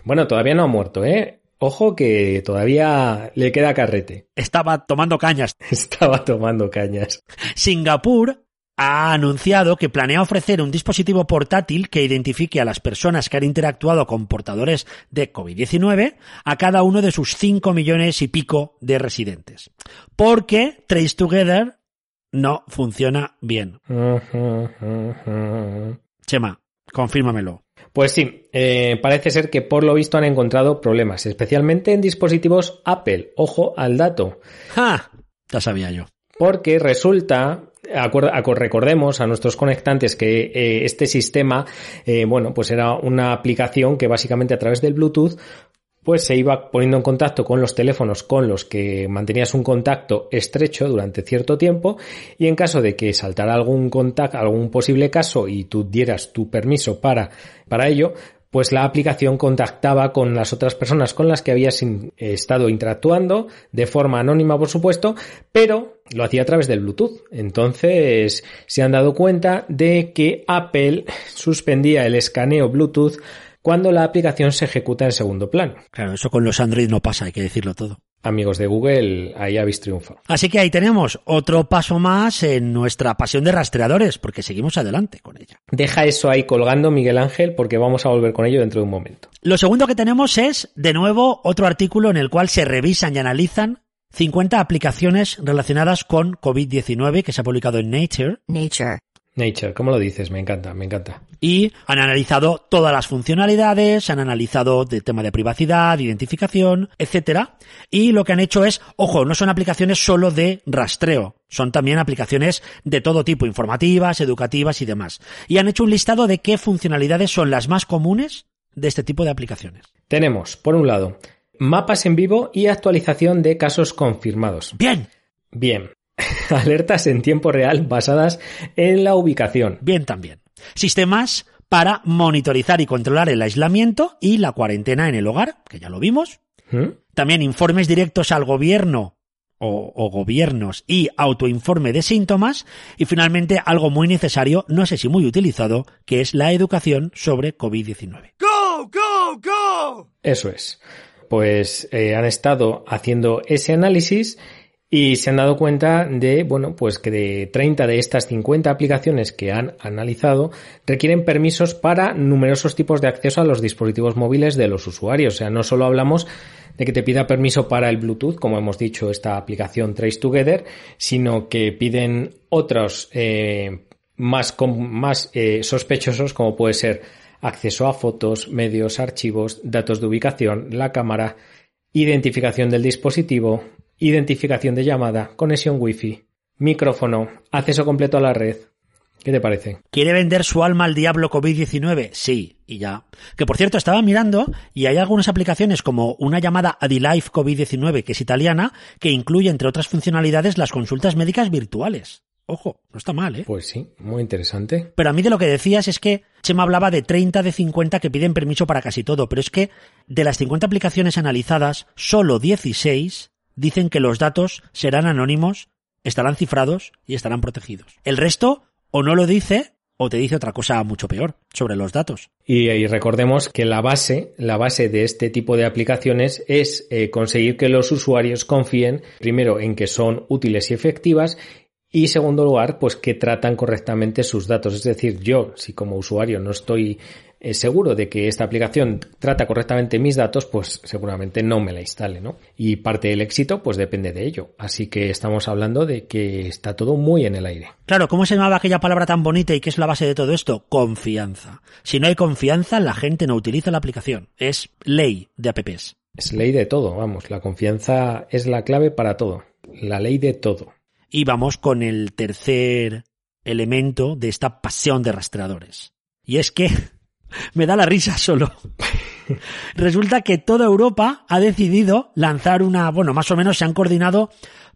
A: Bueno, todavía no ha muerto, ¿eh? Ojo que todavía le queda carrete.
B: Estaba tomando cañas.
A: Estaba tomando cañas.
B: Singapur ha anunciado que planea ofrecer un dispositivo portátil que identifique a las personas que han interactuado con portadores de COVID-19 a cada uno de sus 5 millones y pico de residentes. Porque Trace Together no funciona bien. Chema, confírmamelo.
A: Pues sí, eh, parece ser que por lo visto han encontrado problemas, especialmente en dispositivos Apple. Ojo al dato.
B: ¡Ja! Ya sabía yo.
A: Porque resulta recordemos a nuestros conectantes que eh, este sistema, eh, bueno, pues era una aplicación que básicamente a través del Bluetooth pues se iba poniendo en contacto con los teléfonos con los que mantenías un contacto estrecho durante cierto tiempo y en caso de que saltara algún contacto, algún posible caso y tú dieras tu permiso para, para ello, pues la aplicación contactaba con las otras personas con las que habías estado interactuando, de forma anónima por supuesto, pero lo hacía a través del Bluetooth. Entonces se han dado cuenta de que Apple suspendía el escaneo Bluetooth cuando la aplicación se ejecuta en segundo plano.
B: Claro, eso con los Android no pasa, hay que decirlo todo.
A: Amigos de Google, ahí habéis triunfado.
B: Así que ahí tenemos otro paso más en nuestra pasión de rastreadores, porque seguimos adelante con ella.
A: Deja eso ahí colgando, Miguel Ángel, porque vamos a volver con ello dentro de un momento.
B: Lo segundo que tenemos es, de nuevo, otro artículo en el cual se revisan y analizan 50 aplicaciones relacionadas con COVID-19 que se ha publicado en Nature.
H: Nature.
A: Nature, ¿cómo lo dices? Me encanta, me encanta.
B: Y han analizado todas las funcionalidades, han analizado el tema de privacidad, identificación, etcétera. Y lo que han hecho es, ojo, no son aplicaciones solo de rastreo, son también aplicaciones de todo tipo, informativas, educativas y demás. Y han hecho un listado de qué funcionalidades son las más comunes de este tipo de aplicaciones.
A: Tenemos, por un lado, mapas en vivo y actualización de casos confirmados.
B: Bien,
A: Bien. Alertas en tiempo real basadas en la ubicación.
B: bien también. Sistemas para monitorizar y controlar el aislamiento y la cuarentena en el hogar, que ya lo vimos.
A: ¿Mm?
B: También informes directos al gobierno o, o gobiernos y autoinforme de síntomas. Y finalmente algo muy necesario, no sé si muy utilizado, que es la educación sobre COVID-19.
D: Go, go, go!
A: Eso es. Pues eh, han estado haciendo ese análisis y se han dado cuenta de, bueno, pues que de 30 de estas 50 aplicaciones que han analizado requieren permisos para numerosos tipos de acceso a los dispositivos móviles de los usuarios. O sea, no solo hablamos de que te pida permiso para el Bluetooth, como hemos dicho, esta aplicación Trace Together, sino que piden otros eh, más, más eh, sospechosos, como puede ser acceso a fotos, medios, archivos, datos de ubicación, la cámara, identificación del dispositivo, identificación de llamada, conexión Wi-Fi, micrófono, acceso completo a la red. ¿Qué te parece?
B: ¿Quiere vender su alma al diablo COVID-19? Sí, y ya. Que por cierto, estaba mirando y hay algunas aplicaciones como una llamada Adilife COVID-19, que es italiana, que incluye, entre otras funcionalidades, las consultas médicas virtuales. Ojo, no está mal, ¿eh?
A: Pues sí, muy interesante.
B: Pero a mí de lo que decías es que Chema hablaba de 30 de 50 que piden permiso para casi todo, pero es que de las 50 aplicaciones analizadas, solo 16 dicen que los datos serán anónimos, estarán cifrados y estarán protegidos. El resto o no lo dice o te dice otra cosa mucho peor sobre los datos.
A: Y, y recordemos que la base, la base de este tipo de aplicaciones es eh, conseguir que los usuarios confíen primero en que son útiles y efectivas y segundo lugar, pues que tratan correctamente sus datos. Es decir, yo, si como usuario no estoy eh, seguro de que esta aplicación trata correctamente mis datos, pues seguramente no me la instale, ¿no? Y parte del éxito, pues depende de ello. Así que estamos hablando de que está todo muy en el aire.
B: Claro, ¿cómo se llamaba aquella palabra tan bonita y que es la base de todo esto? Confianza. Si no hay confianza, la gente no utiliza la aplicación. Es ley de apps.
A: Es ley de todo, vamos. La confianza es la clave para todo. La ley de todo.
B: Y vamos con el tercer elemento de esta pasión de rastreadores. Y es que me da la risa solo. Resulta que toda Europa ha decidido lanzar una, bueno, más o menos se han coordinado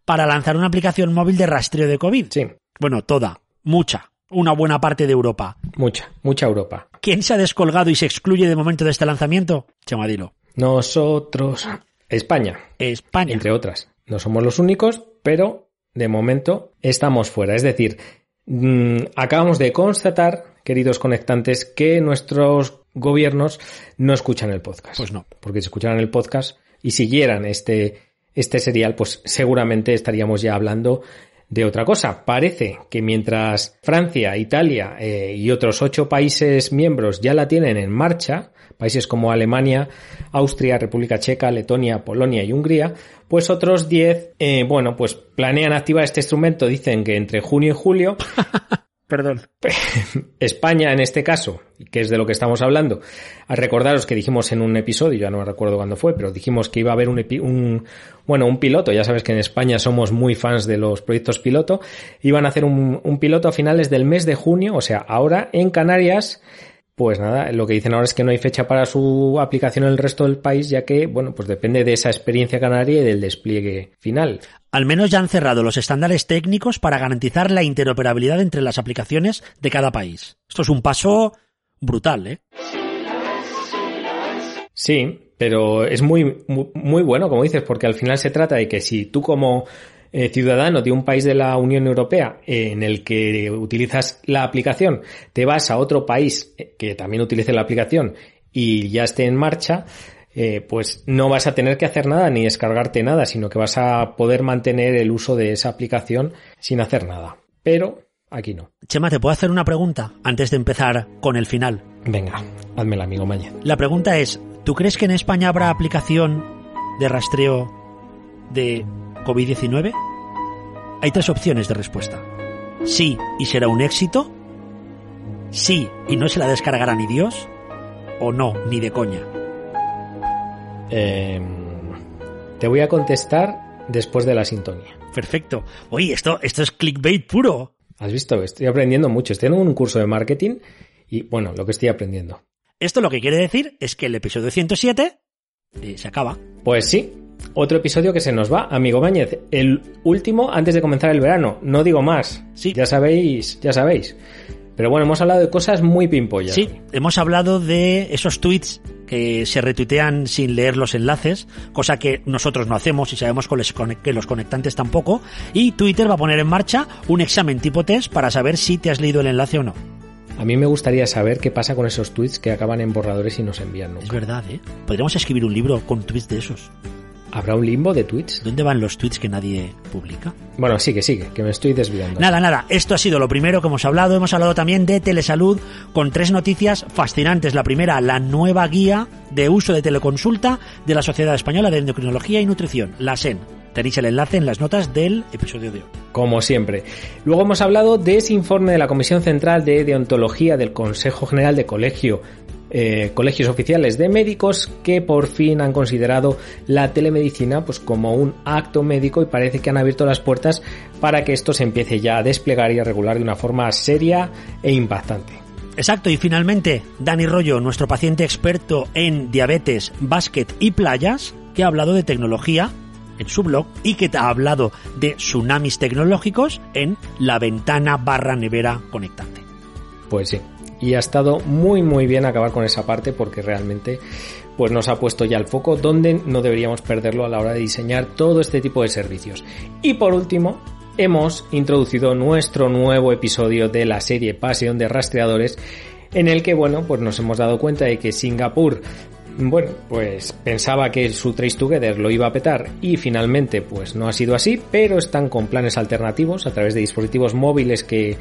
B: para lanzar una aplicación móvil de rastreo de COVID.
A: Sí,
B: Bueno, toda, mucha, una buena parte de Europa.
A: mucha, mucha Europa.
B: ¿Quién se ha descolgado y se excluye de momento de este lanzamiento? Chamadilo.
A: Nosotros, España,
B: España.
A: entre otras. No somos los únicos, pero de momento estamos fuera. Es decir, mm, acabamos de constatar, queridos conectantes, que nuestros gobiernos no escuchan el podcast.
B: Pues no.
A: Porque si escucharan el podcast y siguieran este, este serial, pues seguramente estaríamos ya hablando de otra cosa. Parece que mientras Francia, Italia eh, y otros ocho países miembros ya la tienen en marcha, países como Alemania, Austria, República Checa, Letonia, Polonia y Hungría, pues otros diez, eh, bueno, pues planean activar este instrumento, dicen que entre junio y julio,
B: Perdón.
A: España en este caso, que es de lo que estamos hablando, a recordaros que dijimos en un episodio, ya no recuerdo cuándo fue, pero dijimos que iba a haber un, un bueno, un piloto, ya sabes que en España somos muy fans de los proyectos piloto, iban a hacer un piloto a finales del mes de junio, o sea, ahora en Canarias, pues nada, lo que dicen ahora es que no hay fecha para su aplicación en el resto del país, ya que, bueno, pues depende de esa experiencia canaria y del despliegue final.
B: Al menos ya han cerrado los estándares técnicos para garantizar la interoperabilidad entre las aplicaciones de cada país. Esto es un paso brutal, ¿eh?
A: Sí, pero es muy, muy, muy bueno, como dices, porque al final se trata de que si tú como eh, ciudadano de un país de la Unión Europea eh, en el que utilizas la aplicación, te vas a otro país eh, que también utilice la aplicación y ya esté en marcha, eh, pues no vas a tener que hacer nada ni descargarte nada, sino que vas a poder mantener el uso de esa aplicación sin hacer nada. Pero aquí no.
B: Chema, ¿te puedo hacer una pregunta antes de empezar con el final?
A: Venga, házmela, amigo Mañez.
B: La pregunta es, ¿tú crees que en España habrá aplicación de rastreo de COVID-19? Hay tres opciones de respuesta. Sí, y será un éxito. sí y no se la descargará ni Dios? ¿O no, ni de coña?
A: Eh, te voy a contestar después de la sintonía.
B: Perfecto. Oye, esto, esto es clickbait puro.
A: ¿Has visto? Estoy aprendiendo mucho. Estoy en un curso de marketing y, bueno, lo que estoy aprendiendo.
B: Esto lo que quiere decir es que el episodio 107 eh, se acaba.
A: Pues sí, otro episodio que se nos va, amigo Báñez. El último antes de comenzar el verano. No digo más.
B: Sí.
A: Ya sabéis, ya sabéis. Pero bueno, hemos hablado de cosas muy pimpollas.
B: Sí, hemos hablado de esos tweets que se retuitean sin leer los enlaces, cosa que nosotros no hacemos y sabemos que los conectantes tampoco. Y Twitter va a poner en marcha un examen tipo test para saber si te has leído el enlace o no.
A: A mí me gustaría saber qué pasa con esos tweets que acaban en borradores y no se envían nunca.
B: Es verdad, ¿eh? Podríamos escribir un libro con tweets de esos.
A: ¿Habrá un limbo de tweets?
B: ¿Dónde van los tweets que nadie publica?
A: Bueno, sigue, sigue, que me estoy desviando.
B: Nada, nada, esto ha sido lo primero que hemos hablado. Hemos hablado también de telesalud con tres noticias fascinantes. La primera, la nueva guía de uso de teleconsulta de la Sociedad Española de Endocrinología y Nutrición, la SEN. Tenéis el enlace en las notas del episodio de hoy.
A: Como siempre. Luego hemos hablado de ese informe de la Comisión Central de Deontología del Consejo General de Colegio eh, colegios oficiales de médicos que por fin han considerado la telemedicina pues como un acto médico y parece que han abierto las puertas para que esto se empiece ya a desplegar y a regular de una forma seria e impactante.
B: Exacto, y finalmente, Dani Rollo, nuestro paciente experto en diabetes, básquet y playas, que ha hablado de tecnología en su blog y que ha hablado de tsunamis tecnológicos en la ventana barra nevera conectante.
A: Pues sí, y ha estado muy muy bien acabar con esa parte porque realmente pues nos ha puesto ya el foco donde no deberíamos perderlo a la hora de diseñar todo este tipo de servicios. Y por último, hemos introducido nuestro nuevo episodio de la serie Pasión de Rastreadores en el que, bueno, pues nos hemos dado cuenta de que Singapur bueno, pues pensaba que su Trace Together lo iba a petar y finalmente pues no ha sido así, pero están con planes alternativos a través de dispositivos móviles que,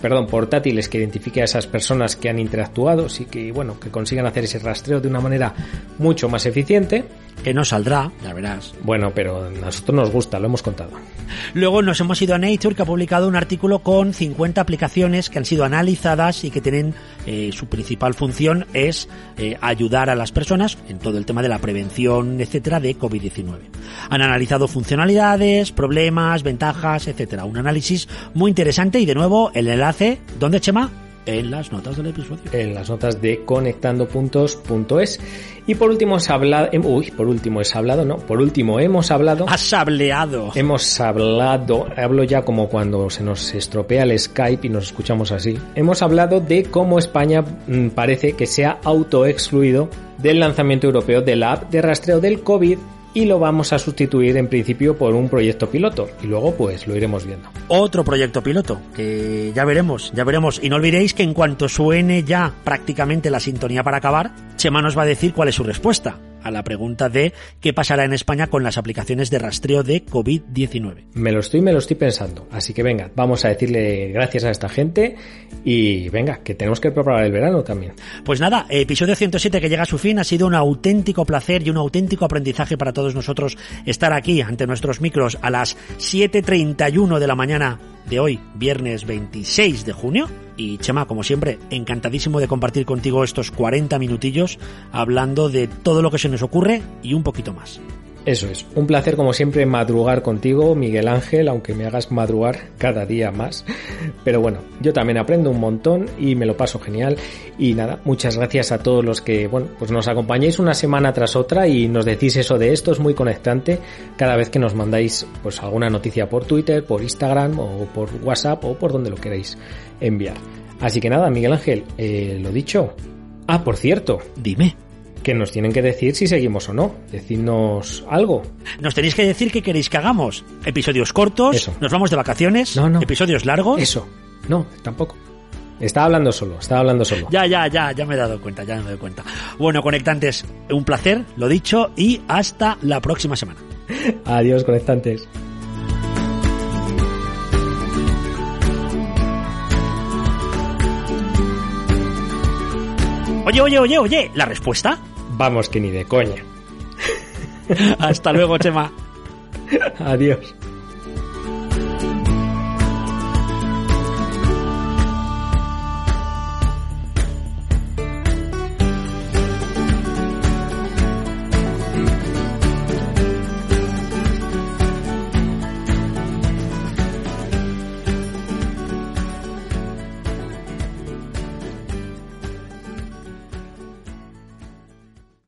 A: perdón, portátiles que identifique a esas personas que han interactuado y que, bueno, que consigan hacer ese rastreo de una manera mucho más eficiente.
B: Que no saldrá, ya verás.
A: Bueno, pero a nosotros nos gusta, lo hemos contado.
B: Luego nos hemos ido a Nature que ha publicado un artículo con 50 aplicaciones que han sido analizadas y que tienen eh, su principal función es eh, ayudar a las personas en todo el tema de la prevención, etcétera, de COVID-19. Han analizado funcionalidades, problemas, ventajas, etcétera. Un análisis muy interesante y de nuevo el enlace, ¿dónde Chema? En las notas del episodio.
A: En las notas de conectandopuntos.es. Y por último hemos hablado, em, uy, por último es hablado, no, por último hemos hablado.
B: Has hableado.
A: Hemos hablado, hablo ya como cuando se nos estropea el Skype y nos escuchamos así. Hemos hablado de cómo España mm, parece que se ha autoexcluido del lanzamiento europeo de la app de rastreo del COVID y lo vamos a sustituir en principio por un proyecto piloto y luego pues lo iremos viendo.
B: Otro proyecto piloto que ya veremos, ya veremos y no olvidéis que en cuanto suene ya prácticamente la sintonía para acabar, Chema nos va a decir cuál es su respuesta a la pregunta de qué pasará en España con las aplicaciones de rastreo de COVID-19.
A: Me lo estoy, me lo estoy pensando. Así que venga, vamos a decirle gracias a esta gente y venga, que tenemos que preparar el verano también.
B: Pues nada, episodio 107 que llega a su fin ha sido un auténtico placer y un auténtico aprendizaje para todos nosotros estar aquí ante nuestros micros a las 7.31 de la mañana de hoy, viernes 26 de junio. Y Chema, como siempre, encantadísimo de compartir contigo estos 40 minutillos hablando de todo lo que se nos ocurre y un poquito más.
A: Eso es, un placer como siempre madrugar contigo, Miguel Ángel, aunque me hagas madrugar cada día más. Pero bueno, yo también aprendo un montón y me lo paso genial. Y nada, muchas gracias a todos los que, bueno, pues nos acompañáis una semana tras otra y nos decís eso de esto, es muy conectante cada vez que nos mandáis pues alguna noticia por Twitter, por Instagram o por WhatsApp o por donde lo queráis enviar. Así que nada, Miguel Ángel, eh, lo dicho. Ah, por cierto.
B: Dime
A: que nos tienen que decir si seguimos o no. Decidnos algo.
B: Nos tenéis que decir qué queréis que hagamos. Episodios cortos,
A: Eso.
B: nos vamos de vacaciones,
A: No, no.
B: episodios largos.
A: Eso. No, tampoco. Estaba hablando solo, estaba hablando solo.
B: Ya, ya, ya, ya me he dado cuenta, ya me he dado cuenta. Bueno, conectantes, un placer, lo dicho, y hasta la próxima semana.
A: Adiós, conectantes.
B: Oye, oye, oye, oye, ¿la respuesta?
A: Vamos que ni de coña.
B: Hasta luego, Chema.
A: Adiós.